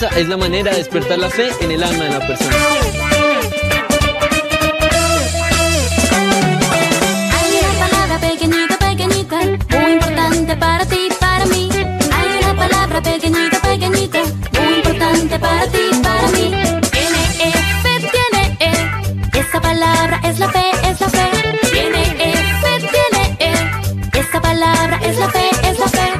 Esa es la manera de despertar la fe en el alma de la persona. Hay una palabra pequeñita, pequeñita, muy importante para ti, para mí. Hay una palabra pequeñita, pequeñita, muy importante para ti, para mí. Tiene E, fe, tiene E. Esa palabra es la fe, es la fe. Tiene E, fe, tiene E. Esa palabra es la fe, es la fe.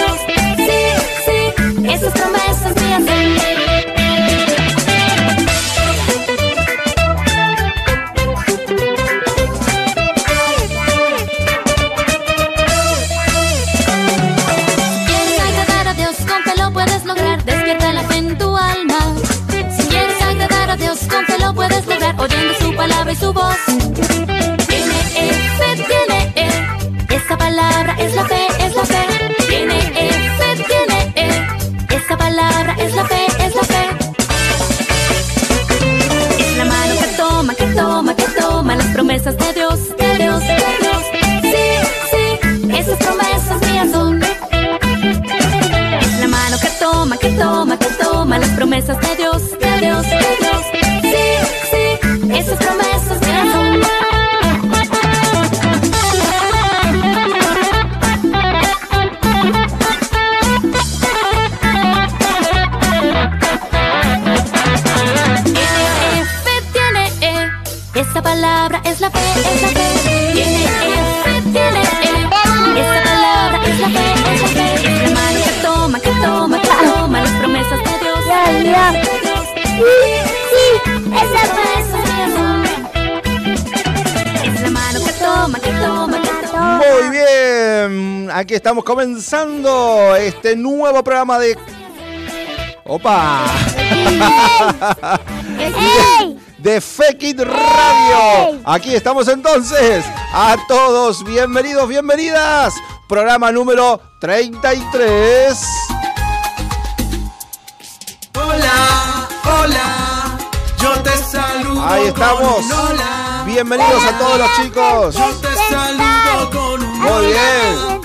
Palabra es la fe, es la fe. Tiene F, tiene E. Esa palabra es la fe, es la fe. Es la mano que toma, que toma, que toma las promesas de Dios. Ya, ya. Sí, promesas mías son. Es la mano que toma, que toma, que toma. Muy bien, aquí estamos comenzando este nuevo programa de... ¡Opa! ¡Ey! De Fekit Radio. Aquí estamos entonces. A todos, bienvenidos, bienvenidas. Programa número 33. Hola, hola, yo te saludo. Ahí estamos. con un hola. Bienvenidos a todos los chicos. Yo te saludo con un Muy bien.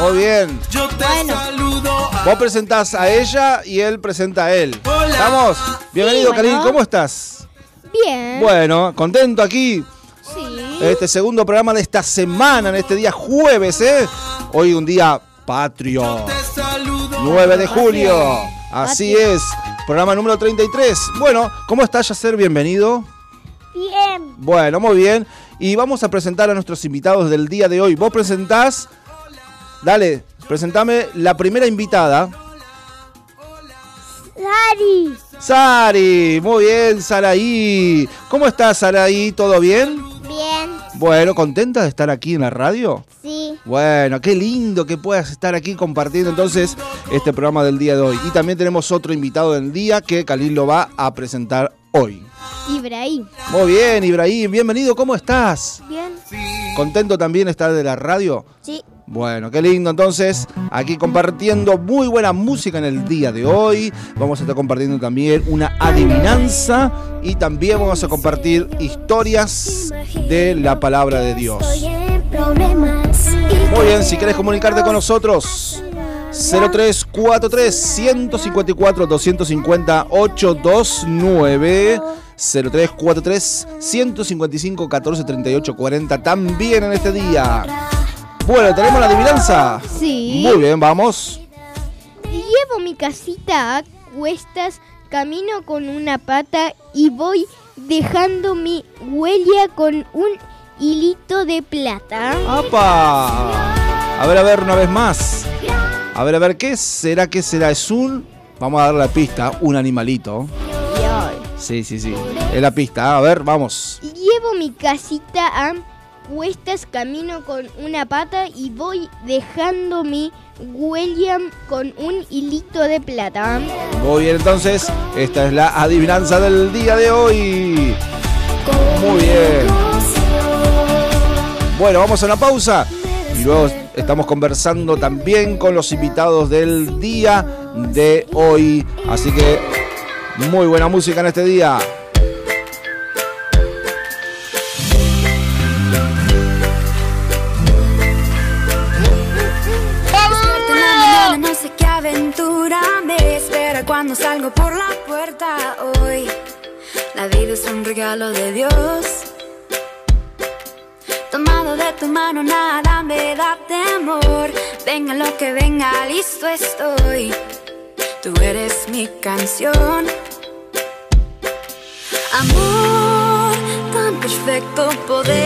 Muy bien. Yo te saludo a Vos presentás a ella y él presenta a él. Hola. ¿Estamos? Bienvenido, Sí, Karin. bueno. ¿Cómo estás? Bien. Bueno, contento aquí. Sí. Este segundo programa de esta semana, en este día jueves, ¿eh? Hoy un día patrio. te saludo. 9 de julio. Así Patrio. es. Programa número 33. Bueno, ¿cómo estás, Yacer? Bienvenido. Bien. Bueno, muy bien. Y vamos a presentar a nuestros invitados del día de hoy. Vos presentás. Dale, presentame la primera invitada. Sari. Sari, muy bien, Saraí. ¿Cómo estás, Saraí? ¿Todo bien? Bien. Bueno, ¿contenta de estar aquí en la radio? Sí. Bueno, qué lindo que puedas estar aquí compartiendo entonces este programa del día de hoy. Y también tenemos otro invitado del día que Khalil lo va a presentar hoy. Ibrahim. Muy bien, Ibrahim, bienvenido, ¿cómo estás? Bien. ¿Contento también de estar de la radio? Sí. Bueno, qué lindo entonces, aquí compartiendo muy buena música en el día de hoy. Vamos a estar compartiendo también una adivinanza y también vamos a compartir historias de la palabra de Dios. Muy bien, si querés comunicarte con nosotros, 0343 154 250 829 0343 155 14 38 40 también en este día. Bueno, tenemos la adivinanza. Sí. Muy bien, vamos. Llevo mi casita a cuestas, camino con una pata y voy dejando mi huella con un hilito de plata. ¡Apa! A ver, a ver, una vez más. A ver, a ver, ¿qué será? ¿Qué será? Es un... Vamos a dar la pista, un animalito. Sí, sí, sí. Es la pista. A ver, vamos. Llevo mi casita a cuestas camino con una pata y voy dejando mi William con un hilito de plata. Muy bien, entonces, esta es la adivinanza del día de hoy. Muy bien. Bueno, vamos a una pausa y luego estamos conversando también con los invitados del día de hoy. Así que muy buena música en este día. cuando salgo por la puerta hoy. La vida es un regalo de Dios. Tomado de tu mano nada me da temor. Venga lo que venga, listo estoy. Tú eres mi canción. Amor tan perfecto poder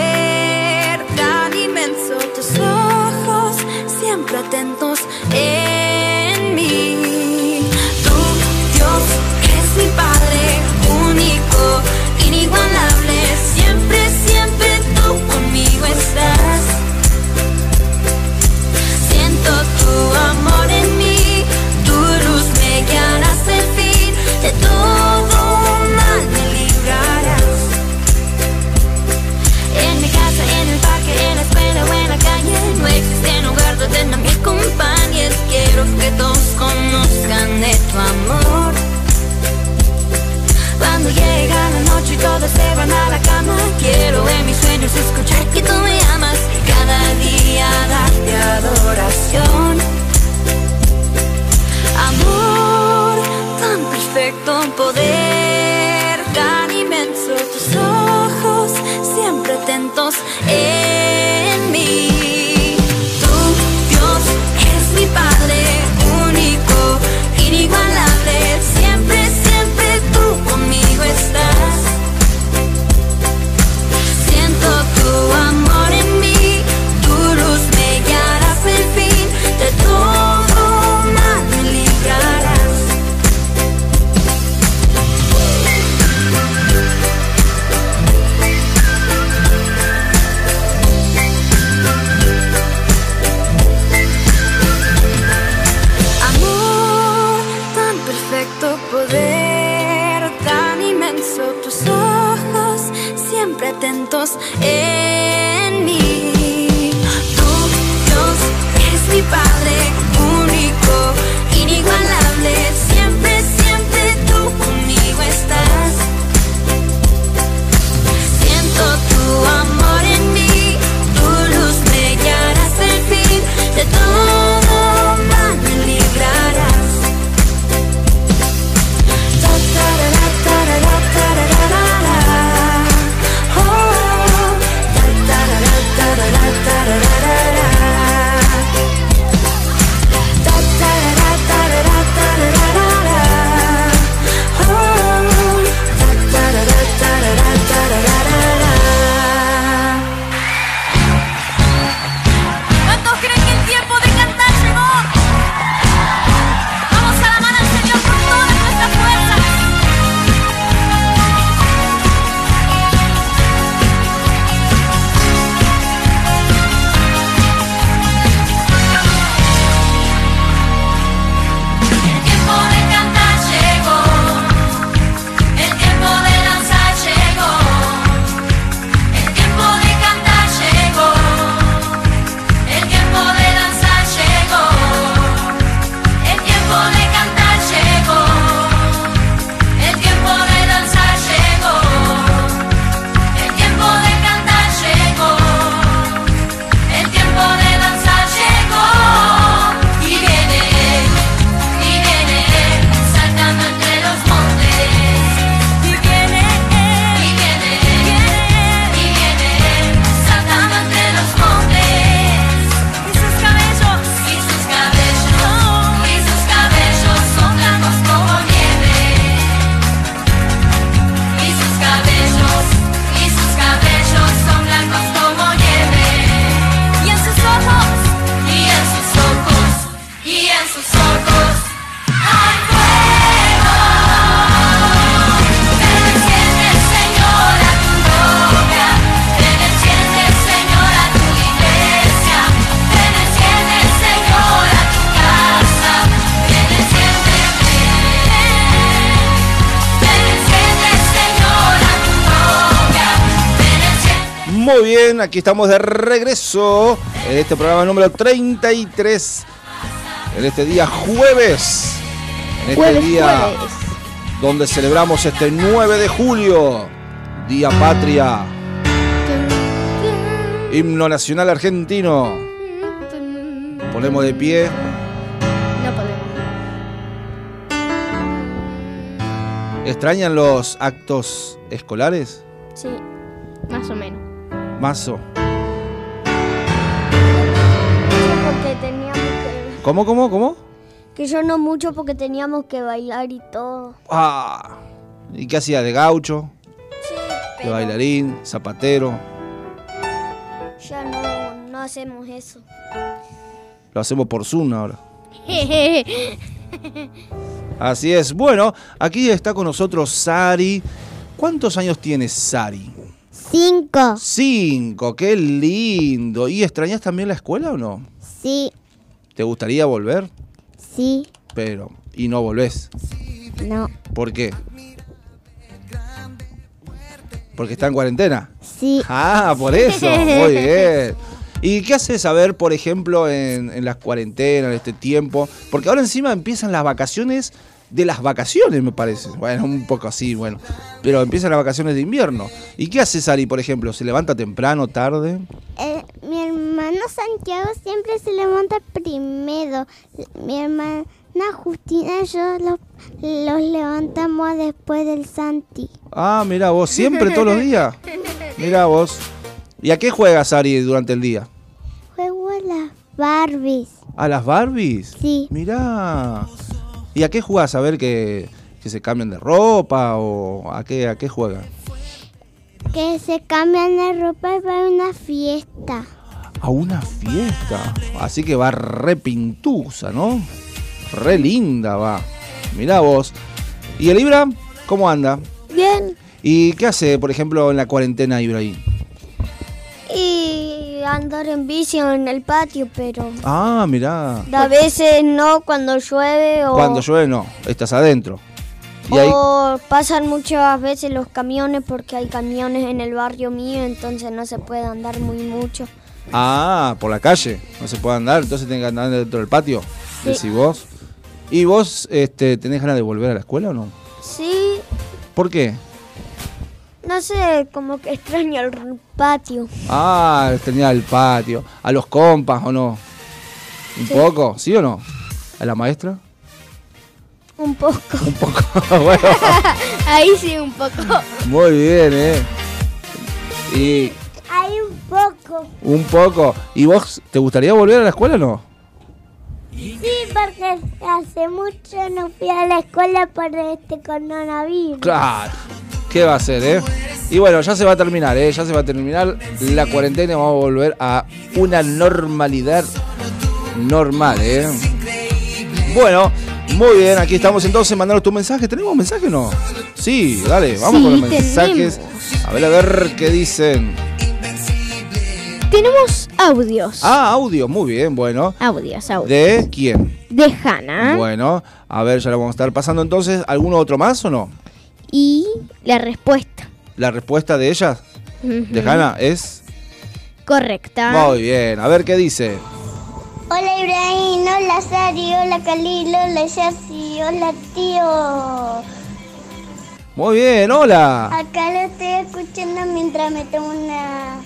Bien, aquí estamos de regreso en este programa número 33. En este día jueves. En este día donde celebramos este 9 de julio, Día Patria. Himno Nacional Argentino. Ponemos de pie. ¿Extrañan los actos escolares? Sí, más o menos. Mazo. porque teníamos que... ¿Cómo, cómo, cómo? Que yo no mucho porque teníamos que bailar y todo. Ah. ¿Y qué hacía? ¿De gaucho? Sí, ¿De bailarín? ¿Zapatero? ya no, no hacemos eso. Lo hacemos por Zoom ahora. Así es. Bueno, aquí está con nosotros Sari. ¿Cuántos años tienes, Sari? Cinco. Cinco, qué lindo. ¿Y extrañas también la escuela o no? Sí, ¿Te gustaría volver? sí, Pero, y no volvés. no, ¿Por qué? Porque está en cuarentena. sí. Ah, por eso. Muy bien. ¿Y qué haces a ver, por ejemplo, en, en las cuarentenas, en este tiempo? Porque ahora encima empiezan las vacaciones de las vacaciones, me parece. Bueno, un poco así, bueno. Pero empiezan las vacaciones de invierno. ¿Y qué hace Sari, por ejemplo? ¿Se levanta temprano, tarde? Eh, mi hermano Santiago siempre se levanta primero. Mi hermana Justina y yo los, los levantamos después del Santi. Ah, mira vos, siempre, todos los días. Mira vos. ¿Y a qué juegas, Sari, durante el día? Juego a las Barbies. ¿A las Barbies? Sí. Mirá. ¿Y a qué jugás? A ver que, que se cambian de ropa o a qué, a qué juegan. Que se cambian de ropa y a una fiesta. A una fiesta. Así que va re pintusa, ¿no? Re linda va. Mirá vos. ¿Y el Ibra? ¿Cómo anda? Bien. ¿Y qué hace, por ejemplo, en la cuarentena Ibrahim? Y andar en bici en el patio, pero Ah, mirá. a veces no cuando llueve o, Cuando llueve no, estás adentro. Y o pasan muchas veces los camiones porque hay camiones en el barrio mío, entonces no se puede andar muy mucho. ah, por la calle, no se puede andar, entonces tenés que andar dentro del patio. Sí. Decís vos. ¿Y vos este, tenés ganas de volver a la escuela o no? Sí, ¿Por qué? No sé, como que extraño el patio. Ah, tenía el patio. ¿A los compas o no? ¿Un poco? ¿Sí o no? ¿A la maestra? Un poco. Un poco. bueno, Ahí sí un poco. muy bien, ¿eh? Y Hay un poco. un poco. ¿Y vos te gustaría volver a la escuela o no? Sí, porque hace mucho no fui a la escuela por este coronavirus. Claro. ¿Qué va a hacer, eh? Y bueno, ya se va a terminar, ¿eh? Ya se va a terminar la cuarentena y vamos a volver a una normalidad normal, ¿eh? Bueno, muy bien, aquí estamos entonces. Mandanos tu mensaje. ¿Tenemos mensaje o no? Sí, dale, vamos Sí, con los mensajes. tenemos. A ver, a ver qué dicen. Tenemos audios. Ah, audio, muy bien, bueno. Audios, audios. ¿De quién? De Hannah. Bueno, a ver, ya lo vamos a estar pasando entonces. ¿Alguno otro más o no? Y la respuesta. La respuesta de ella, de. Hanna, es Correcta. muy bien. A ver qué dice. Hola Ibrahim, hola Sari, hola Khalil, hola Yassi, hola tío. Muy bien, hola. Acá lo estoy escuchando mientras me tomo una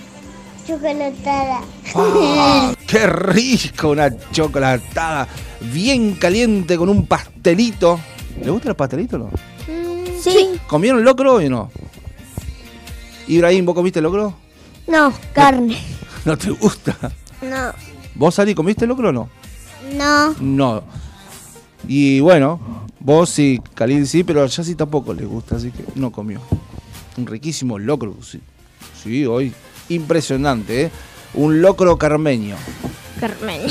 chocolatada. Ah, ¡Qué rico! Una chocolatada bien caliente con un pastelito. ¿Le gusta el pastelito o no? Sí. ¿Comieron locro hoy o no? Ibrahim, ¿vos comiste locro? No, carne. ¿No te gusta? No. ¿Vos, Ari, comiste locro o no? No. No. Y bueno, vos sí, Khalil sí, pero a Yassi tampoco le gusta, así que no comió. Un riquísimo locro, sí. Sí, hoy. Impresionante, ¿eh? Un locro carmeño. Carmen.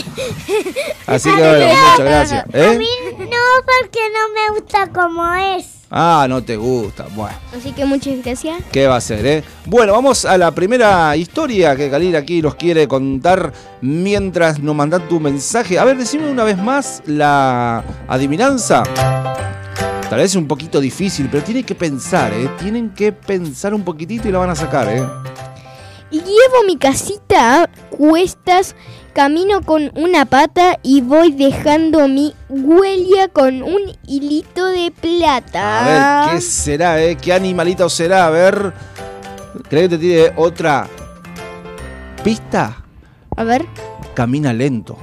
Así que bueno, muchas gracias. A ¿Eh? mí no, porque no me gusta como es. Ah, no te gusta. Bueno, Así que muchas gracias. ¿qué va a ser, eh? Bueno, vamos a la primera historia que Khalil aquí nos quiere contar mientras nos mandan tu mensaje. A ver, decime una vez más la adivinanza. Tal vez es un poquito difícil, pero tienen que pensar, ¿eh? Tienen que pensar un poquitito y la van a sacar, ¿eh? Y llevo mi casita a cuestas camino con una pata y voy dejando mi huella con un hilito de plata. A ver, ¿qué será, eh? ¿Qué animalito será? A ver. ¿Crees que te tire otra pista? A ver, Camina lento.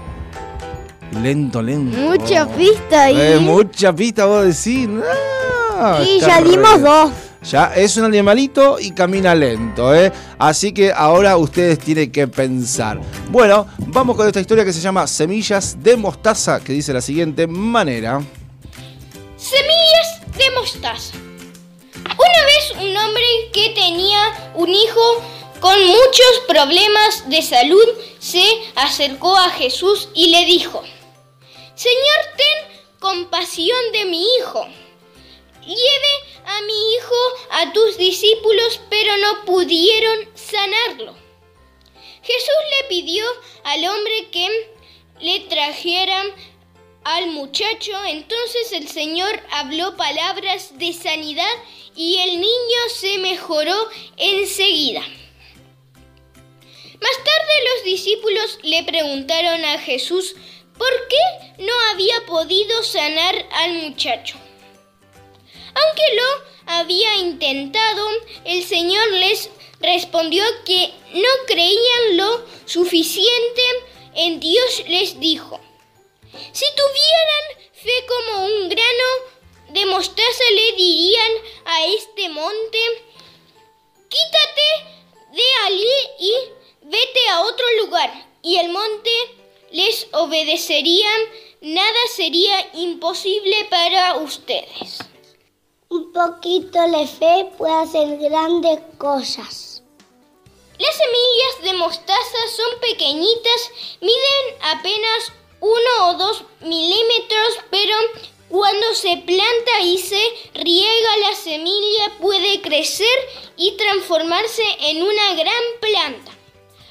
Lento, lento. mucha pista ahí. Eh, mucha pista, vos decís. No, y ya dimos dos. Ya es un animalito y camina lento, ¿eh? Así que ahora ustedes tienen que pensar. Bueno, vamos con esta historia que se llama Semillas de Mostaza, que dice la siguiente manera. Semillas de mostaza. Una vez un hombre que tenía un hijo con muchos problemas de salud se acercó a Jesús y le dijo, Señor, ten compasión de mi hijo. Lleve a mi hijo a tus discípulos, pero no pudieron sanarlo. Jesús le pidió al hombre que le trajeran al muchacho, entonces el Señor habló palabras de sanidad y el niño se mejoró enseguida. Más tarde los discípulos le preguntaron a Jesús por qué no había podido sanar al muchacho. Aunque lo había intentado, el Señor les respondió que no creían lo suficiente en Dios, les dijo. Si tuvieran fe como un grano de mostaza, le dirían a este monte, quítate de allí y vete a otro lugar. Y el monte les obedecería, nada sería imposible para ustedes. Un poquito de fe puede hacer grandes cosas. Las semillas de mostaza son pequeñitas, miden apenas uno o dos milímetros, pero cuando se planta y se riega la semilla puede crecer y transformarse en una gran planta.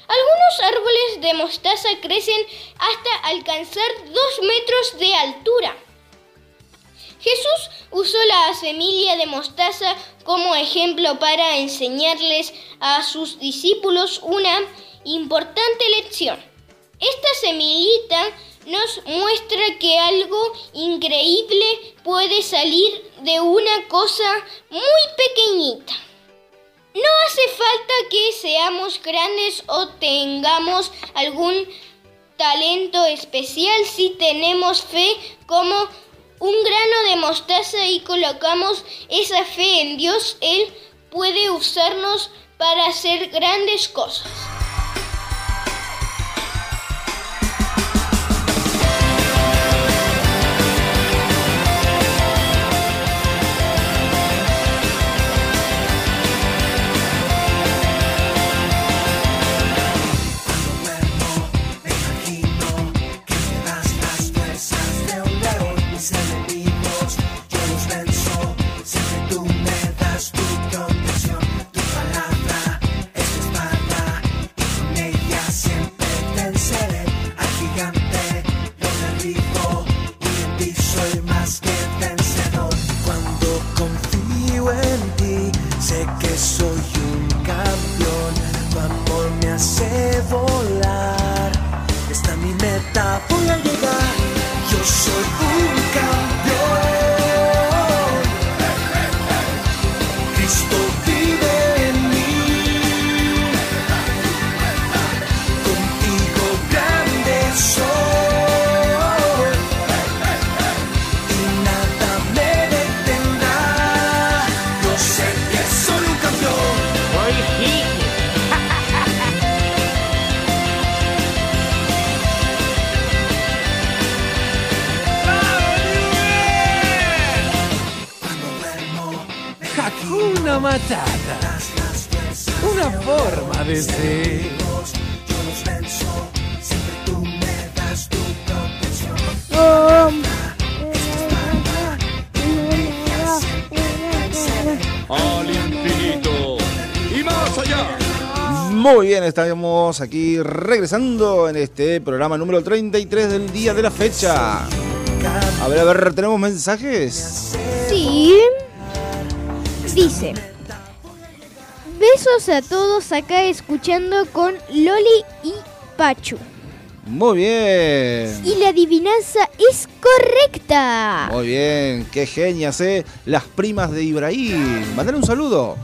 Algunos árboles de mostaza crecen hasta alcanzar dos metros de altura. Usó la semilla de mostaza como ejemplo para enseñarles a sus discípulos una importante lección. Esta semillita nos muestra que algo increíble puede salir de una cosa muy pequeñita. No hace falta que seamos grandes o tengamos algún talento especial si tenemos fe como un grano de mostaza y colocamos esa fe en Dios, Él puede usarnos para hacer grandes cosas. Una forma de ser. Al infinito y más allá. Muy bien, estamos aquí regresando en este programa número 33 del día de la fecha. A ver, a ver, ¿tenemos mensajes? Sí. Dice. Besos a todos acá escuchando con Loli y Pachu. Muy bien. Y la adivinanza es correcta. Muy bien, qué genias, ¿eh? Las primas de Ibrahim. Mandale un saludo.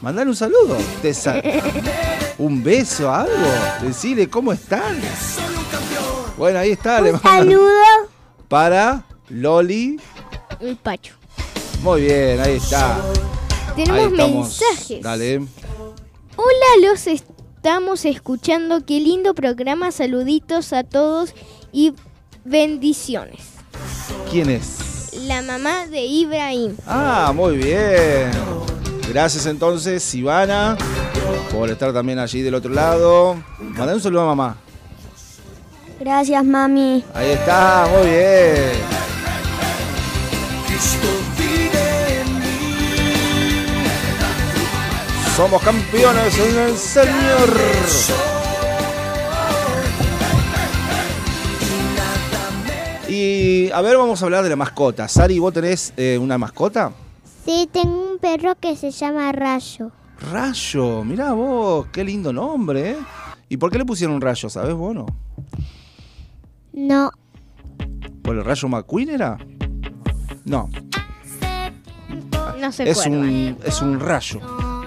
Mandale un saludo. Te un beso, algo. Decile cómo están. Bueno, ahí está. le mandan- Saludo. Para Loli. El Pacho. Muy bien, ahí está. Tenemos mensajes. Dale. Hola, los estamos escuchando. Qué lindo programa. Saluditos a todos y bendiciones. ¿Quién es? La mamá de Ibrahim. Ah, muy bien. Gracias entonces, Ivana, por estar también allí del otro lado. Mandale un saludo a mamá. Gracias, mami. Ahí está, muy bien. Somos campeones en el Señor. Y a ver, vamos a hablar de la mascota. Sari, ¿vos tenés eh, una mascota? Sí, tengo un perro que se llama Rayo. Rayo, mirá vos, qué lindo nombre, ¿eh? ¿Y por qué le pusieron rayo, sabes vos no? No, ¿Por el rayo McQueen era? No, No se es acuerda. un, es un rayo.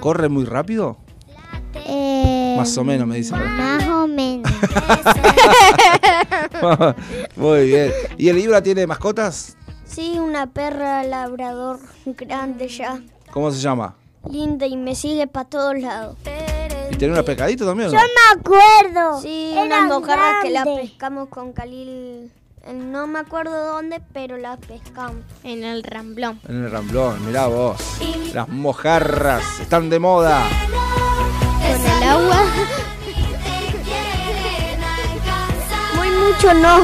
¿Corre muy rápido? eh, Más o menos, me dicen. Más o menos. muy bien. ¿Y el Ibra tiene mascotas? Sí, una perra labrador grande ya, ¿Cómo se llama? linda y me sigue para todos lados. ¿Y tiene una pescadito también? no? me acuerdo. Sí, Eran unas mojarras que la pescamos con Khalil. No me acuerdo dónde, pero la pescamos. En el ramblón. En el ramblón, mirá vos. Las mojarras están de moda. Con el agua. Muy mucho no.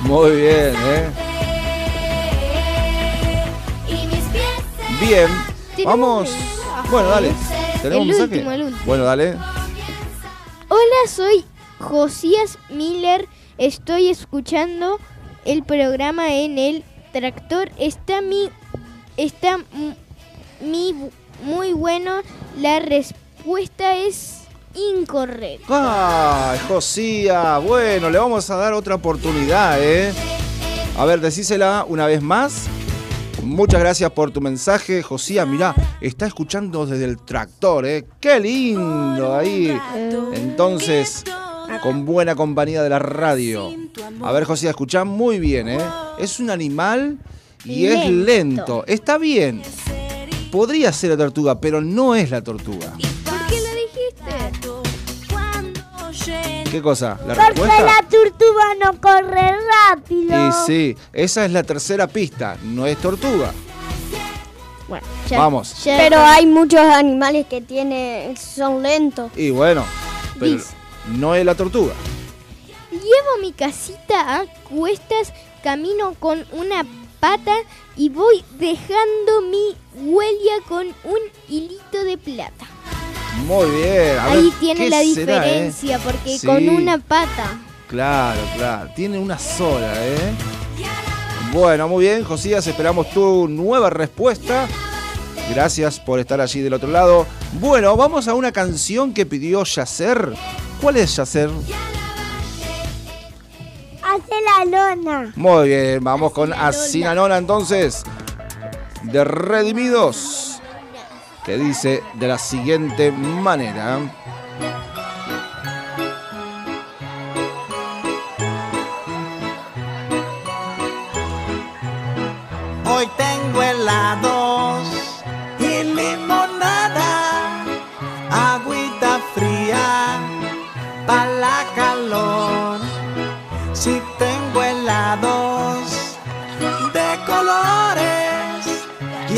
Muy bien, ¿eh? Bien. Vamos. Bueno, dale. ¿Tenemos El mensaje? último, el último. Bueno, dale. Hola, soy Josías Miller. Estoy escuchando el programa en el tractor. Está mi está mi muy bueno. La respuesta es incorrecta. ¡Ay, Josía! Bueno, le vamos a dar otra oportunidad, ¿eh? A ver, decísela una vez más. Muchas gracias por tu mensaje, Josía. Mirá, está escuchando desde el tractor, ¿eh? ¡Qué lindo ahí! Entonces, con buena compañía de la radio. A ver, Josía, escuchá muy bien, ¿eh? Es un animal y es Lento. Está bien. Podría ser la tortuga, pero no es la tortuga. ¿Por qué lo dijiste? ¿Qué cosa? ¿La Porque respuesta? la tortuga no corre rápido. Y sí, esa es la tercera pista, no es tortuga. Bueno, Vamos. ya- Pero hay muchos animales que tienen, son lentos. Y bueno, pero Dice. No es la tortuga. Llevo mi casita a cuestas, camino con una pata y voy dejando mi huella con un hilito de plata. Muy bien. a Ahí ver, tiene ¿qué la será, eh? diferencia, porque Sí. con una pata. Claro, claro. Tiene una sola, ¿eh? Bueno, muy bien, Josías, esperamos tu nueva respuesta. Gracias por estar allí del otro lado. Bueno, vamos a una canción que pidió Yacer. ¿Cuál es Yacer? Hace la lona. Muy bien, vamos con Asinanona entonces. De Redimidos. Que dice de la siguiente manera.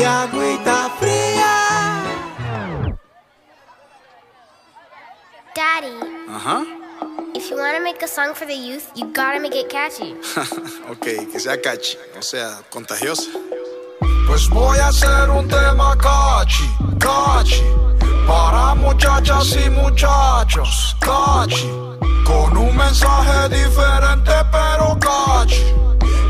Y agüita fría. Daddy, Ajá. if you want to make a song for the youth, you gotta make it catchy. ok, que sea catchy, o sea, contagiosa. Pues voy a hacer un tema cachi, cachi, para muchachas y muchachos, cachi, con un mensaje diferente pero cachi,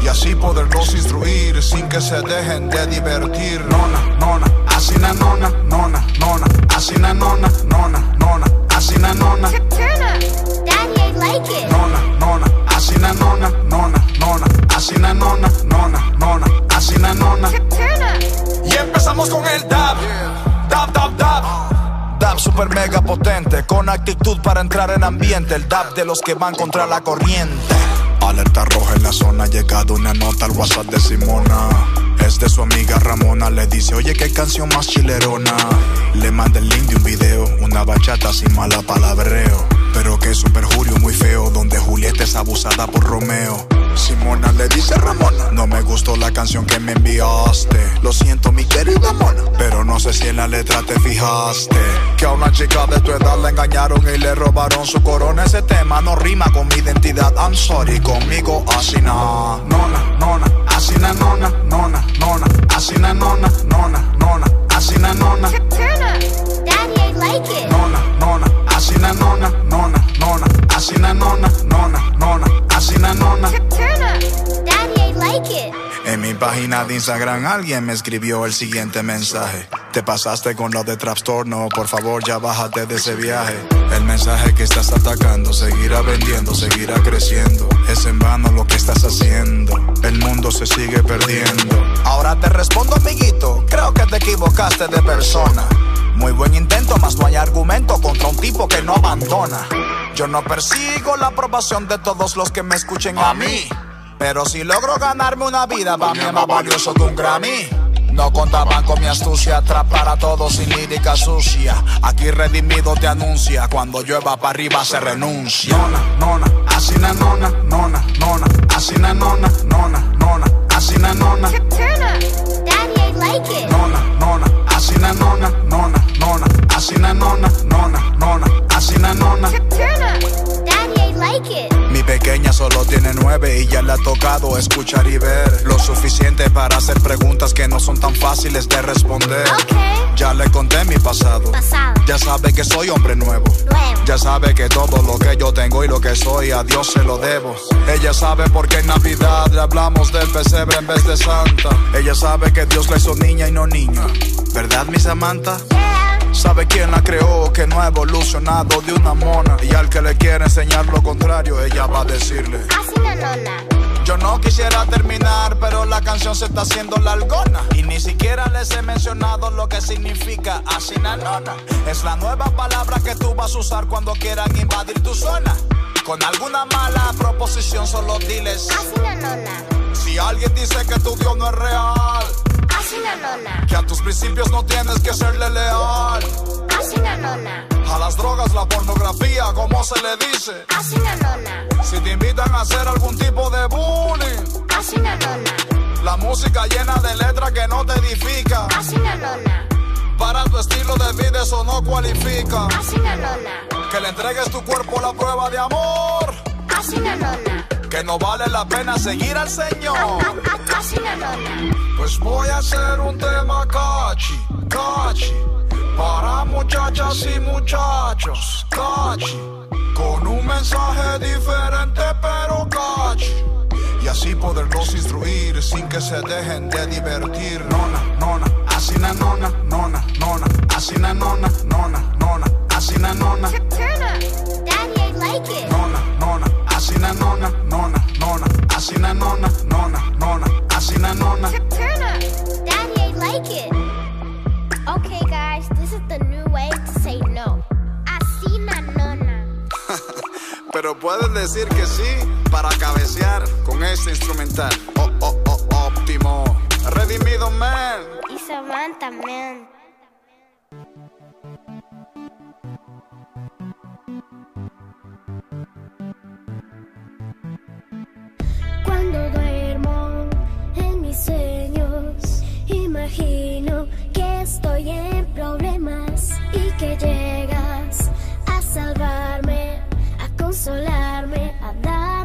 y así poderlos instruir sin que se dejen de divertir. Nona, nona, así na nona, nona, nona, así na nona, nona, nona, así na nona. Turn up. Daddy, I like it. Nona, nona, así na nona, nona, nona, así na nona, nona, nona, así na nona. Turn up. Y empezamos con el dab, dab, dab, dab. Dab super mega potente, con actitud para entrar en ambiente. El dab de los que van contra la corriente. Alerta roja en la zona, ha llegado una nota al WhatsApp de Simona. Es de su amiga Ramona, le dice, oye, qué canción más chilerona. Le manda el link de un video, una bachata sin mala palabreo. Pero que es un perjurio muy feo, donde Julieta es abusada por Romeo. Simona le dice Ramona, no me gustó la canción que me enviaste. Lo siento, mi querida mona, pero no sé si en la letra te fijaste. Que a una chica de tu edad la engañaron y le robaron su corona. Ese tema no rima con mi identidad. I'm sorry, conmigo así na. Nona, nona, así na nona, nona, nona, así na nona, nona, nona, así na nona. Turn up. Daddy, I like it. Nona, nona, así na nona, nona, nona, así na nona, nona, nona, así na nona. Turn up. Daddy, I like it. En mi página de Instagram alguien me escribió el siguiente mensaje. Te pasaste con lo de Trastorno, por favor ya bájate de ese viaje. El mensaje que estás atacando seguirá vendiendo, seguirá creciendo. Es en vano lo que estás haciendo. El mundo se sigue perdiendo. Ahora te respondo, amiguito. Creo que te equivocaste de persona. Muy buen intento, más no hay argumento contra un tipo que no abandona. Yo no persigo la aprobación de todos los que me escuchen a mí. Pero si logro ganarme una vida, va mí es más valioso que un Grammy. No contaban con mi astucia, atrapar a todos sin lírica sucia. Aquí redimido te anuncia, cuando llueva para arriba se renuncia. Nona, nona, así na nona, nona, nona, así na nona, nona, nona, así na nona. Turn up. Daddy, I like it. Nona, nona, así na nona, nona, nona, así na nona, nona, nona, así na nona. Turn solo tiene nueve y ya le ha tocado escuchar y ver lo suficiente para hacer preguntas que no son tan fáciles de responder. Ya le conté mi pasado. Pasado. Ya sabe que soy hombre nuevo. Nuevo. Ya sabe que todo lo que yo tengo y lo que soy a Dios se lo debo. Ella sabe por qué en Navidad le hablamos del pesebre en vez de Santa. Ella sabe que Dios la hizo niña y no niño. ¿Verdad, mi Samantha? Sabe quién la creó, que no ha evolucionado de una mona. Y al que le quiere enseñar lo contrario, ella va a decirle. Así na nona. Yo no quisiera terminar, pero la canción se está haciendo largona. Y ni siquiera les he mencionado lo que significa asinanona. Es la nueva palabra que tú vas a usar cuando quieran invadir tu zona. Con alguna mala proposición, solo diles. Así na nona. Si alguien dice que tu Dios no es real, Así que a tus principios no tienes que serle leal. Así nona. A las drogas, la pornografía, como se le dice. Así nona. Si te invitan a hacer algún tipo de bullying, Así nona. la música llena de letras que no te edifica. Así nona. Para tu estilo de vida eso no cualifica. Así nona. Que le entregues tu cuerpo a la prueba de amor. Así. Que no vale la pena seguir al Señor. Así. Pues voy a hacer un tema cachi, cachi. Para muchachas y muchachos, cachi. Con un mensaje diferente pero cachi. Y así poderlos instruir sin que se dejen de divertir. Nona, nona, así na nona, nona, nona, así na nona, nona, nona, así na nona. Turn up. Daddy, I like it. Nona, así na nona, nona, nona, así na nona, nona, nona, así na nona. Turn up. Daddy, I like it. Okay, guys, this is the new way to say no. Así na nona. Pero puedes decir que sí para cabecear con este instrumental. Oh, oh, oh, óptimo. Redimido, man. Y Samantha, man. Imagino que estoy en problemas y que llegas a salvarme, a consolarme, a darme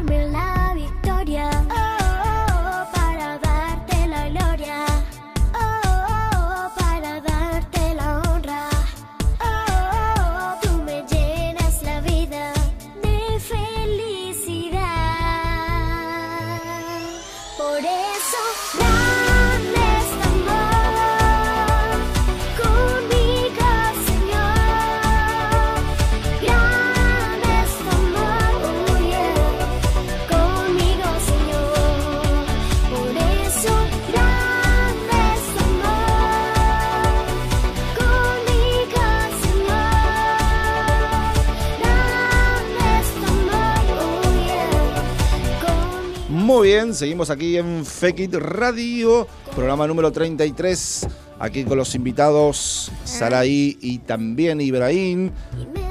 Muy bien, seguimos aquí en Fekit Radio, programa número 33. Aquí con los invitados Saraí y también Ibrahim,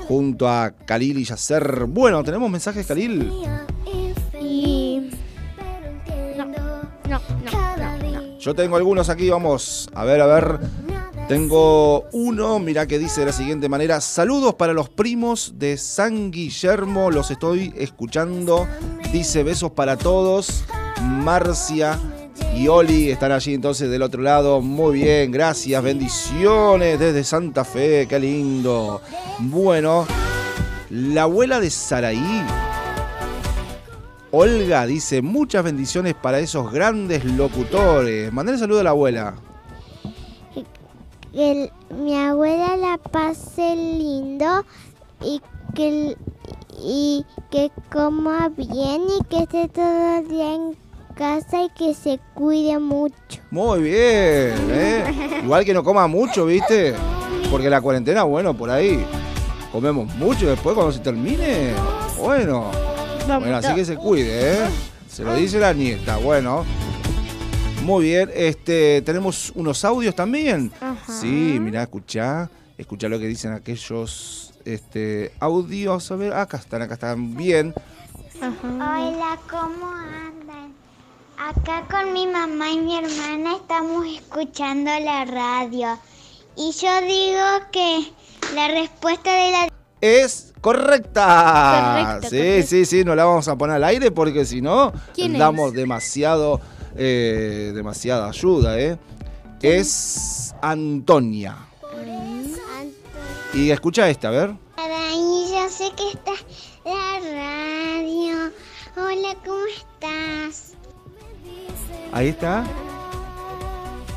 junto a Khalil y Yasser. Bueno, ¿tenemos mensajes, Khalil? Y... No, no, no, no, no. Yo tengo algunos aquí, vamos a ver, a ver. Tengo uno, mira que dice de la siguiente manera, saludos para los primos de San Guillermo, los estoy escuchando, dice besos para todos, Marcia y Oli están allí entonces del otro lado, muy bien, gracias, bendiciones desde Santa Fe, qué lindo. Bueno, la abuela de Saraí, Olga, dice muchas bendiciones para esos grandes locutores, mandale saludo a la abuela. Que el- mi abuela la pase lindo y que, y que coma bien y que esté todo el día en casa y que se cuide mucho. Muy bien, ¿eh? Igual que no coma mucho, ¿viste? Porque la cuarentena, bueno, por ahí comemos mucho después cuando se termine, bueno. Bueno, así que se cuide, ¿eh? Se lo dice la nieta, bueno. Muy bien, este, tenemos unos audios también. Sí, mirá, escuchá, escuchá lo que dicen aquellos este, audios. A ver, acá están, acá están bien. Hola, ¿cómo andan? Acá con mi mamá y mi hermana estamos escuchando la radio. Y yo digo que la respuesta de la... Es correcta. Correcto, sí, correcto. sí, sí, no la vamos a poner al aire porque si no, ¿Quién damos demasiado, eh, demasiada ayuda, ¿eh? Es Antonia. Y escucha esta, a ver. Y yo sé que está la radio. Hola, ¿cómo estás? Ahí está.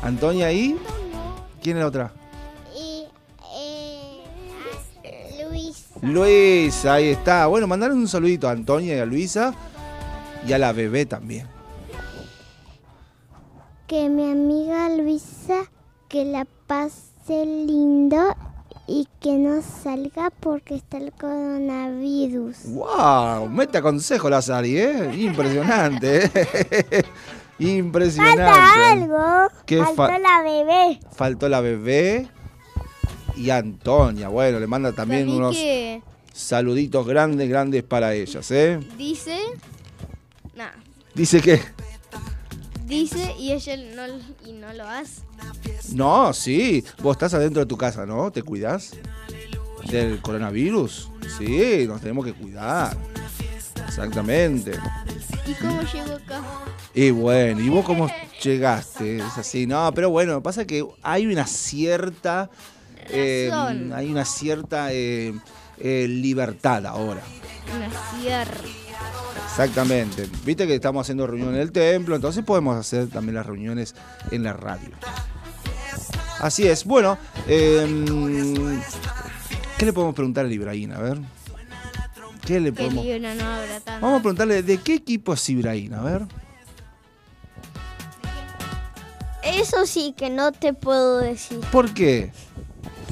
Antonia ahí. ¿Quién es la otra? Y eh, Luis. Luisa, ahí está. Bueno, mandale un saludito a Antonia y a Luisa y a la bebé también. Que mi amiga Luisa que la pase lindo y que no salga porque está el coronavirus. ¡Wow! Mete consejo la Sari, ¿eh? Impresionante, ¿eh? Impresionante. Falta algo. ¿Qué Faltó fa- la bebé. Faltó la bebé y Antonia. Bueno, le manda también unos que saluditos grandes, grandes para ellas, ¿eh? dice... Nah, Dice que... dice y ella no, y no lo hace. No, sí. Vos estás adentro de tu casa, ¿no? ¿Te cuidás? ¿Del coronavirus? Sí, nos tenemos que cuidar. Exactamente. ¿Y cómo llegó acá? Y bueno, ¿y vos cómo llegaste? Es así, no, pero bueno, pasa que hay una cierta. eh, hay una cierta eh, eh, libertad ahora. Una sierra. Exactamente. Viste que estamos haciendo reunión en el templo, entonces podemos hacer también las reuniones en la radio. Así es. Bueno, em, ¿qué le podemos preguntar a Ibrahim? A ver. ¿Qué le podemos.? libro no habrá tanto. Vamos a preguntarle de qué equipo es Ibrahim, a ver. Eso sí que no te puedo decir, ¿Por qué?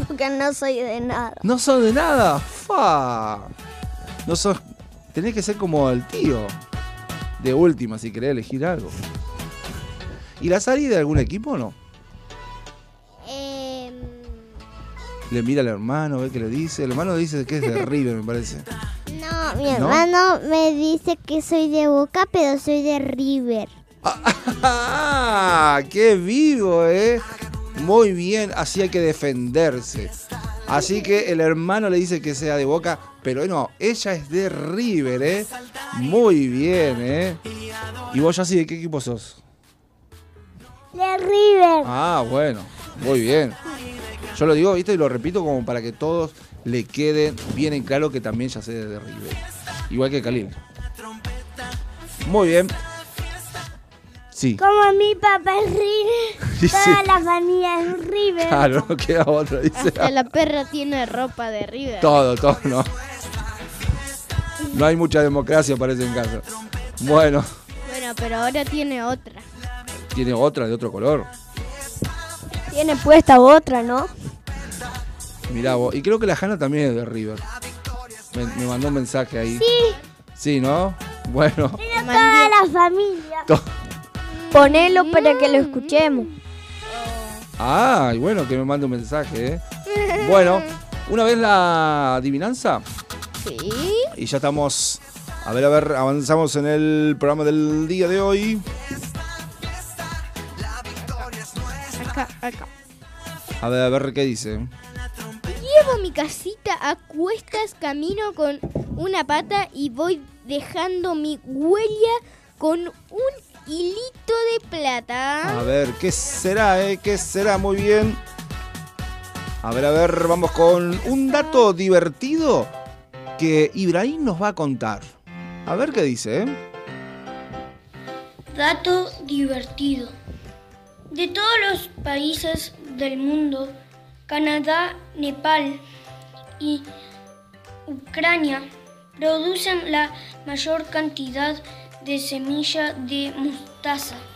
porque no soy de nada. No sos de nada. ¡Fa! No sos. Tenés que ser como el tío. De última, si querés elegir algo. ¿Y la Sari de algún equipo o no? Em, Le mira al hermano, ve que le dice. El hermano dice que es de River, me parece. no, mi ¿No? hermano me dice que soy de Boca, pero soy de River. ¡Ah! ¡Qué vivo, eh! Muy bien, así hay que defenderse. Así que el hermano le dice que sea de Boca, pero no, ella es de River, ¿eh? Muy bien, ¿eh? ¿Y vos, Yassi, de qué equipo sos? De River. Ah, bueno, muy bien. Yo lo digo, ¿viste? Y lo repito como para que todos le queden bien en claro que también ya sé de River. Igual que Khalil. Muy bien. Sí. Como mi papá es River, sí. toda la familia es River. Claro, no queda otra, dice. Hasta la perra tiene ropa de River. Todo, todo, no. No hay mucha democracia, parece en casa. Bueno, Bueno, pero ahora tiene otra. tiene otra de otro color. Tiene puesta otra, ¿no? Mirá vos. Y creo que la Hanna también es de River. Me, me mandó un mensaje ahí. Sí, Sí, ¿no? Bueno. pero toda la familia. Ponelo para que lo escuchemos. Ay, bueno, que me mande un mensaje, ¿eh? Bueno, una vez la adivinanza Sí. y ya estamos. A ver, a ver, avanzamos en el programa del día de hoy. Acá, acá. A ver, a ver qué dice. Llevo mi casita a cuestas, camino con una pata y voy dejando mi huella con un hilito de plata. A ver, ¿qué será, eh? ¿Qué será? Muy bien. A ver, a ver, vamos con un dato divertido que Ibrahim nos va a contar. A ver qué dice, ¿eh? Dato divertido. De todos los países del mundo, Canadá, Nepal y Ucrania producen la mayor cantidad de semilla de mostaza.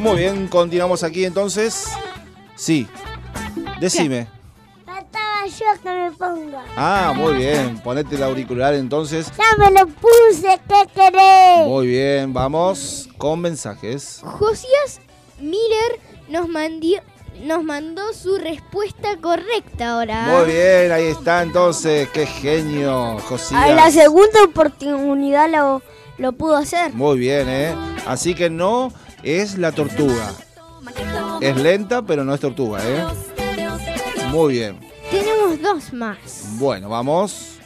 Muy bien, continuamos aquí entonces. Sí. Decime. Faltaba yo que me ponga. Ah, muy bien. Ponete el auricular entonces. Ya me lo puse, ¿qué querés? Muy bien, vamos con mensajes. Josías Miller nos, mandió- nos mandó su respuesta correcta ahora. Muy bien, ahí está entonces. Qué genio, A Josías. la segunda oportunidad lo, lo pudo hacer. Muy bien, ¿eh? Así que no es la tortuga. Es lenta, pero no es tortuga, ¿eh? Muy bien. Tenemos dos más. Bueno, vamos.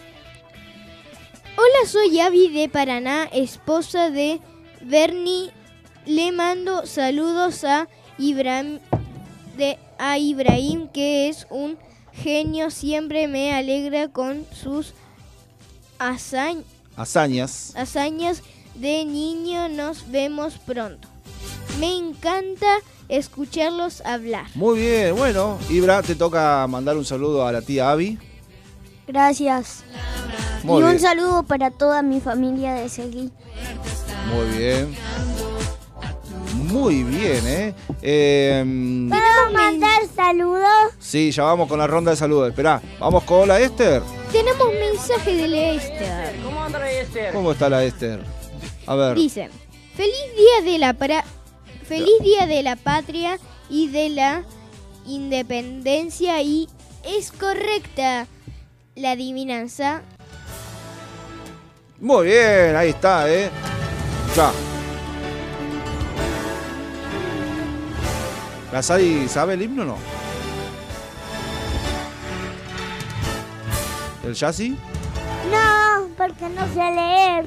Hola, soy Avi de Paraná, esposa de Bernie. Le mando saludos a Ibrahim, de, a Ibrahim, que es un genio. Siempre me alegra con sus hazañ- Hazañas. hazañas de niño. Nos vemos pronto. Me encanta escucharlos hablar. Muy bien, bueno. Ibra, te toca mandar un saludo a la tía Abby. Gracias. Muy y un bien. saludo para toda mi familia de Seguí. Muy bien. Muy bien, ¿eh? eh ¿Puedo mandar saludos? sí, ya vamos con la ronda de saludos. Esperá, vamos con la Esther. Tenemos un mensaje de la Esther. ¿Cómo anda la Esther? ¿Cómo está la Esther? A ver. Dice, feliz día de la pra- feliz día de la patria y de la independencia y es correcta la adivinanza. Muy bien, ahí está, ¿eh? Ya. ¿La Sari sabe el himno o no? ¿El Yassi? No, porque no sé leer.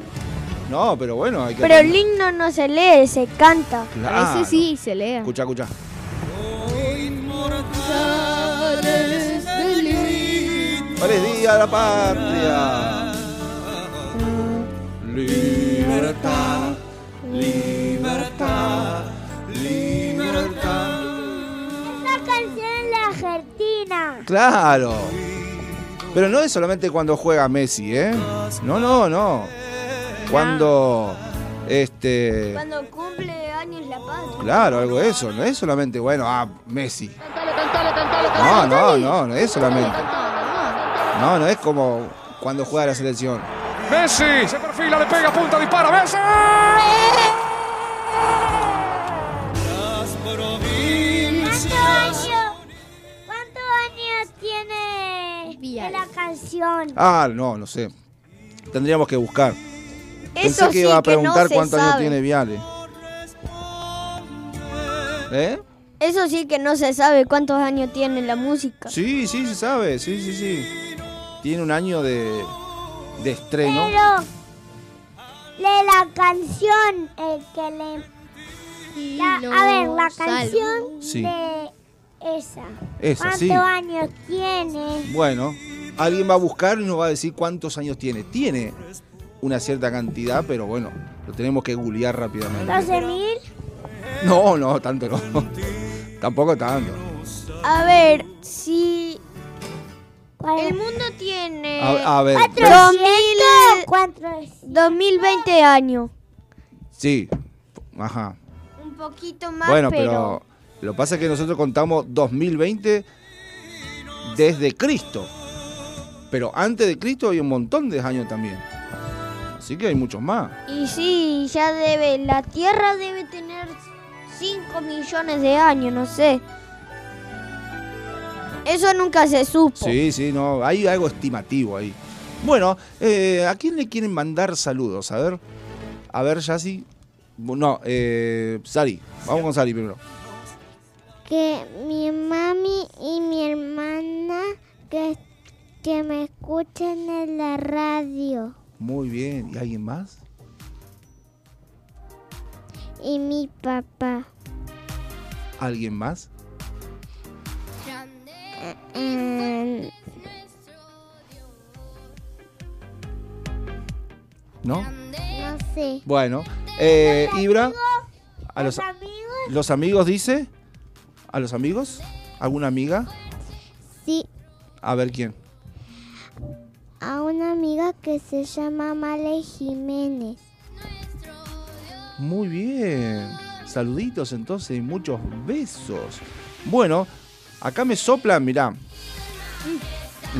No, pero bueno, hay que. Pero el himno no se lee, se canta. Claro. Ese sí se lea. Escucha, escucha. ¡Feliz día de la patria! Libertad, libertad, libertad. Esta canción es la Argentina. Claro. Pero no es solamente cuando juega Messi, ¿eh? No, no, no. Cuando. Este. Cuando cumple años la patria. Claro, algo de eso. No es solamente, bueno, ah, Messi. No, no, no, no es solamente. No, no es como cuando juega la selección. Messi se perfila, le pega punta, dispara. Messi. ¿Cuántos años, cuántos años tiene de la canción? Ah, no, no sé. Tendríamos que buscar. Pensé Eso que sí iba a que no preguntar cuántos años tiene Viale. ¿Eh? Eso sí que no se sabe cuántos años tiene la música. Sí, sí, se sabe. Sí, sí, sí. Tiene un año de, de estreno. Pero de la canción, el que le. La- a ver, la canción Sí. de esa. Esa, ¿Cuántos sí. años tiene? Bueno, alguien va a buscar y nos va a decir cuántos años tiene. Tiene una cierta cantidad, pero bueno, lo tenemos que googlear rápidamente. ¿12 mil? No, no, tanto no. Tampoco tanto. A ver, si el mundo tiene A, a ver, ¿ves? 2000, ¿Cuánto es? 2020 años. Sí. Ajá. Un poquito más, Bueno, pero... pero lo que pasa es que nosotros contamos 2020 desde Cristo. Pero antes de Cristo hay un montón de años también. Así que hay muchos más. Y sí, ya debe, la Tierra debe tener 5 millones de años, no sé. Eso nunca se supo. Sí, sí, no, hay algo estimativo ahí. Bueno, eh, ¿a quién le quieren mandar saludos? A ver, a ver, Yassi. No, eh, Sari, vamos con Sari primero. Que mi mami y mi hermana que, que me escuchen en la radio. Muy bien, ¿y alguien más? Y mi papá. ¿Alguien más? ¿No? no sé. Bueno, eh, Ibra, a los, ¿Los amigos? los amigos dice, a los amigos, ¿alguna amiga? Sí, A ver quién. A una amiga que se llama Male Jiménez. Muy bien. Saluditos entonces y muchos besos. Bueno, acá me soplan, mirá.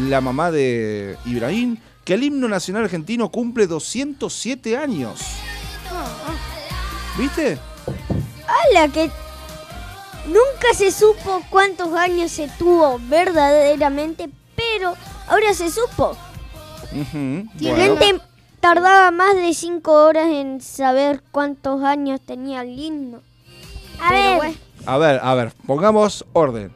La mamá de Ibrahim, que el himno nacional argentino cumple 207 años. ¿Viste? ¡Hala! Que nunca se supo cuántos años se tuvo verdaderamente, pero ahora se supo. Bueno. gente tardaba más de 5 horas en saber cuántos años tenía el himno. A Pero ver, bueno, A ver, a ver, pongamos orden.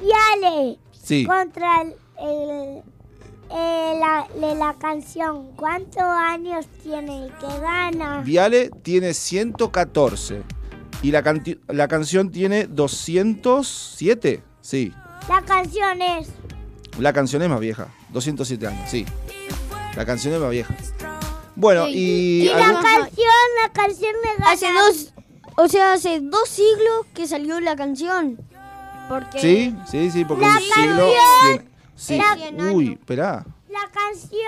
Viale Sí. contra el, el- la, de la canción. ¿Cuántos años tiene el que gana? Viale tiene 114 y la, canti- la canción tiene 207. Sí, La canción es. la canción es más vieja. 207 años, sí. La canción es más vieja. Bueno, y... Y la algún- canción, la canción le gana. hace dos, o sea, hace dos siglos que salió la canción. Porque Sí, sí, sí, porque La un siglo... canción- tiene- Sí. la- Uy, esperá. La canción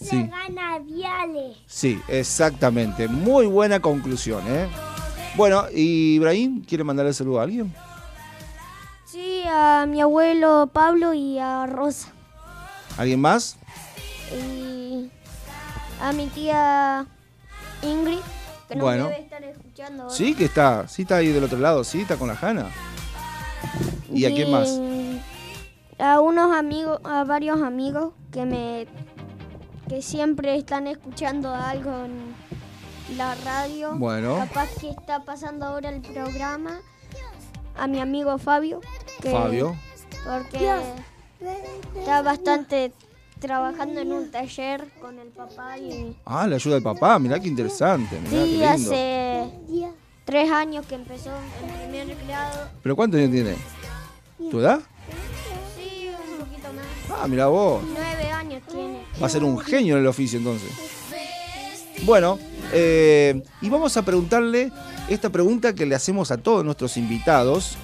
Sí. le gana a Viale. Sí, exactamente. Muy buena conclusión, ¿eh? Bueno, ¿y Ibrahim quiere mandarle saludo a alguien? sí, a mi abuelo Pablo y a Rosa. ¿Alguien más? Y a mi tía Ingrid, que nos Bueno. debe estar escuchando. ahora. Sí, que está. Sí, está ahí del otro lado. Sí, está con la Jana. ¿Y a quién más? A unos amigos, a varios amigos que me que siempre están escuchando algo en la radio. Bueno. Capaz que está pasando ahora el programa. A mi amigo Fabio. que- Fabio. Porque está bastante trabajando en un taller con el papá y Ah, la ayuda del papá. Mirá qué interesante. Mirá sí, qué lindo. hace tres años que empezó en primer grado. ¿Pero cuántos años tiene? ¿Tu edad? Sí, un poquito más. Ah, mirá vos. Nueve años tiene. Va a ser un genio en el oficio entonces. Bueno, eh, y vamos a preguntarle esta pregunta que le hacemos a todos nuestros invitados.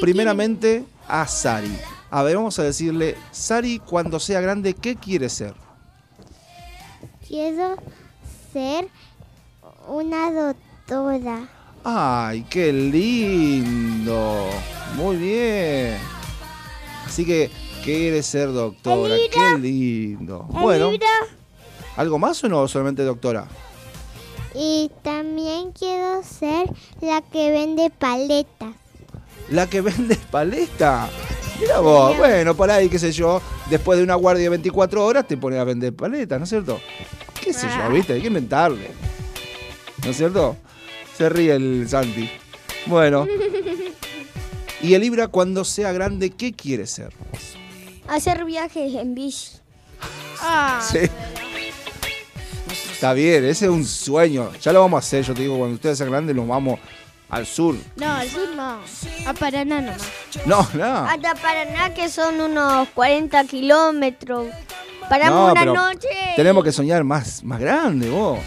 Primeramente a Sari. A ver, vamos a decirle, Sari, cuando sea grande, ¿qué quiere ser? Quiero ser una doctora. ¡Ay, qué lindo! Muy bien. Así que quiere ser doctora. ¡Qué lindo! Bueno, ¿algo más o no? Solamente doctora. Y también quiero ser la que vende paletas. La que vende paleta. Mira vos, bueno, por ahí, qué sé yo, después de una guardia de 24 horas te pones a vender paletas, ¿no es cierto? ¿Qué sé yo, viste? Hay que inventarle. ¿No es cierto? Se ríe el Santi. Bueno. Y el Libra, cuando sea grande, ¿qué quiere ser? Hacer viajes en bici. Sí. Está bien, ese es un sueño. Ya lo vamos a hacer, yo te digo, cuando ustedes sean grandes nos vamos al sur. No, al sur no. A Paraná nomás. No, no. Hasta Paraná, que son unos 40 kilómetros. Paramos No, una pero noche. Tenemos que soñar más, más grande, vos.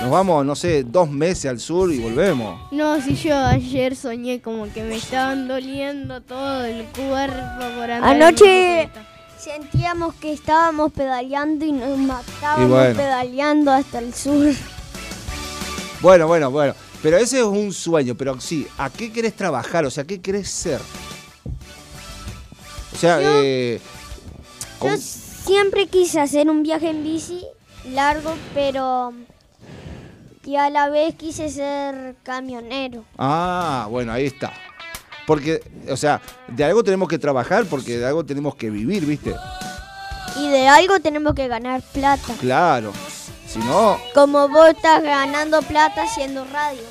Nos vamos, no sé, dos meses al sur y volvemos. No, si yo ayer soñé como que me estaban doliendo todo el cuerpo por andar Anoche sentíamos que estábamos pedaleando y nos matábamos Y bueno. pedaleando hasta el sur. Bueno, bueno, bueno. Pero ese es un sueño, pero sí, ¿a qué querés trabajar? O sea, ¿qué querés ser? O sea, Yo- eh, con- Yo siempre quise hacer un viaje en bici largo, pero y a la vez quise ser camionero. Ah, bueno, ahí está. Porque, o sea, de algo tenemos que trabajar porque de algo tenemos que vivir, ¿viste? Y de algo tenemos que ganar plata. Claro. Si no, Como vos estás ganando plata haciendo radio.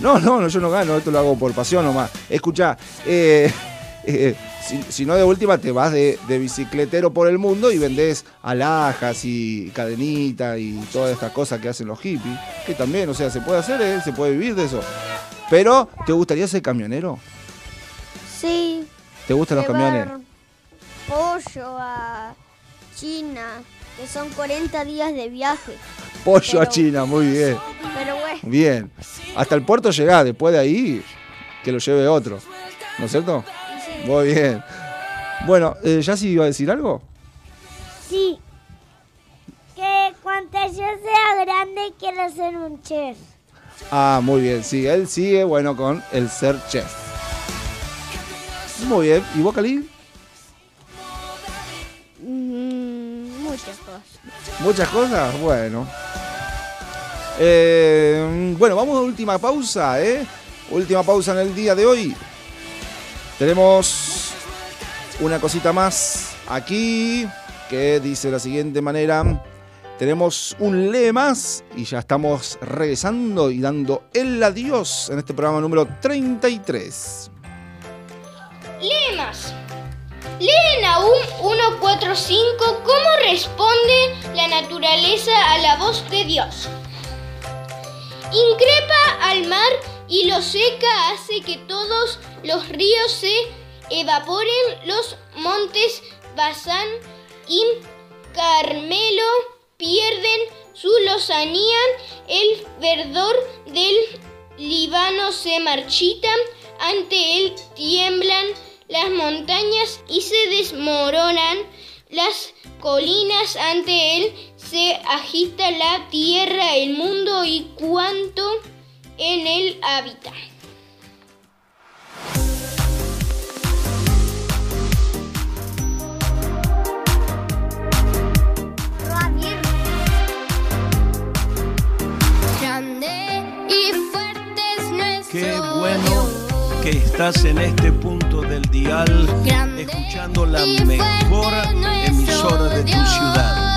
no, no, no, yo no gano, esto lo hago por pasión nomás. Escucha, eh, eh, si, si no de última te vas de, de bicicletero por el mundo y vendés alhajas y cadenitas y todas estas cosas que hacen los hippies, que también, o sea, se puede hacer, ¿eh? se puede vivir de eso. Pero, ¿te gustaría ser camionero? Sí. ¿Te gustan los camiones? Pollo a China, que son 40 días de viaje. Pollo a China, muy bien. Pero bueno, Bien. Hasta el puerto llegás, después de ahí que lo lleve otro. ¿No es cierto? Muy bien. Bueno, eh, ¿ya sí iba a decir algo? Sí. Que cuando yo sea grande quiero ser un chef. Ah, muy bien. Sí, él sigue, bueno, con el ser chef. Muy bien. ¿Y vos, Cali? Mm, muchas cosas. Muchas cosas. Bueno. Eh, bueno, vamos a última pausa, ¿eh? Última pausa en el día de hoy. Tenemos una cosita más aquí que dice de la siguiente manera. Tenemos un lee más y ya estamos regresando y dando el adiós en este programa número 33. Lee más. Lee Nahum 1.4.5 cómo responde la naturaleza a la voz de Dios. Increpa al mar y lo seca hace que todos los ríos se evaporen, los montes Bazán y Carmelo pierden su lozanía, el verdor del Líbano se marchita, ante él tiemblan las montañas y se desmoronan las colinas, ante él se agita la tierra, el mundo y cuanto en él habita. Grande y fuerte es nuestro Qué bueno que estás en este punto del dial escuchando la mejor emisora de tu ciudad.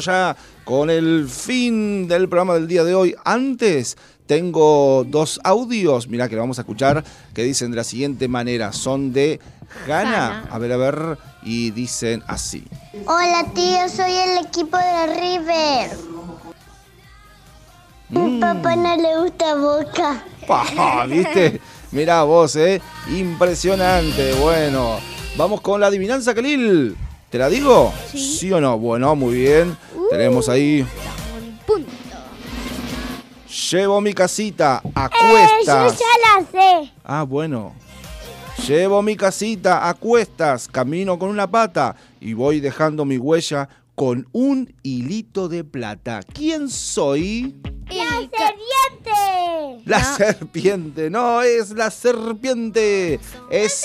Ya con el fin del programa del día de hoy. Antes tengo dos audios, mira que lo vamos a escuchar, que dicen de la siguiente manera. Son de Hanna. A ver, a ver. Y dicen así. Hola tío, soy el equipo de River. Mi papá no le gusta Boca. ¿Viste? Mirá vos, ¿eh? Impresionante. Bueno, vamos con la adivinanza, Khalil. ¿Te la digo? Sí. o no? Bueno, muy bien. Tenemos ahí. Punto. Llevo mi casita a Eh, yo cuestas. ya la sé. Ah, bueno. Llevo mi casita a cuestas, camino con una pata y voy dejando mi huella con un hilito de plata. ¿Quién soy? ¡La serpiente! La serpiente, no es la serpiente, es.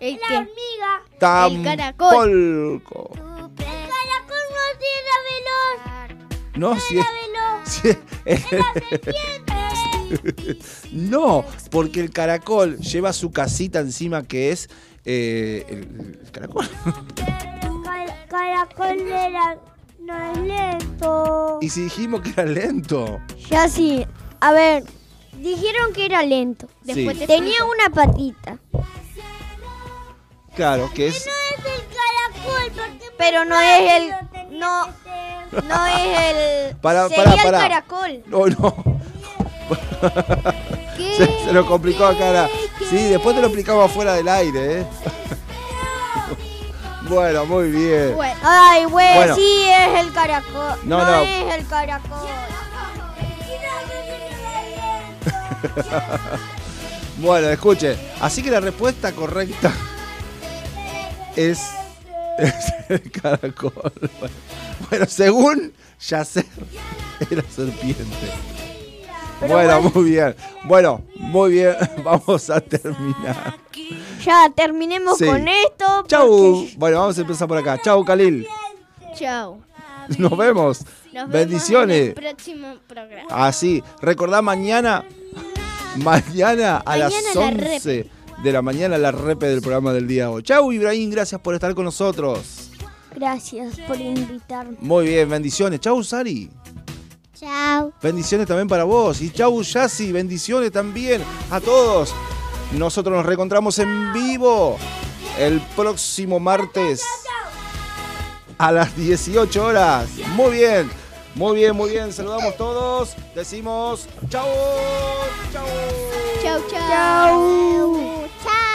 ¿El la qué? hormiga. El caracol no tiene veloz. No, si es, es- no, porque el caracol lleva su casita encima que es eh, el, el caracol. Car- caracol era, no es lento. Y si dijimos que era lento. Ya sí. A ver, dijeron que era lento. Después te Tenía una patita. Claro, que es. Es el caracol, porque Pero no es el. No, no es el. Para, sería para, el para. caracol. No, no. Se, se lo complicó acá. la- Sí, después te lo explicamos fuera del aire, ¿eh? Bueno, muy bien. Ay, güey, Bueno. sí es el caracol. No, No, no. es el caracol. Bueno, escuche. Así que la respuesta correcta es, es el caracol. Bueno, según Yacer, era serpiente. Pero Bueno, bueno. muy bien. Bueno, muy bien. Vamos a terminar. Ya terminemos Sí. con esto. Chau. Bueno, vamos a empezar por acá. Chau, Khalil. Chao. Nos vemos. Nos vemos Bendiciones. en el próximo programa. Así, recordá mañana, mañana a las Mañana la 11 de la mañana la repe del programa del día de hoy. Chau Ibrahim, gracias por estar con nosotros. Gracias por invitarme. Muy bien, bendiciones. Chau Sari. Chao. Bendiciones también para vos. Y chau Yassi, bendiciones también a todos. Nosotros nos reencontramos en vivo el próximo martes a las 18 horas. Muy bien, muy bien, muy bien. Saludamos todos. Decimos chao. Chao. Chao, chao. Chao.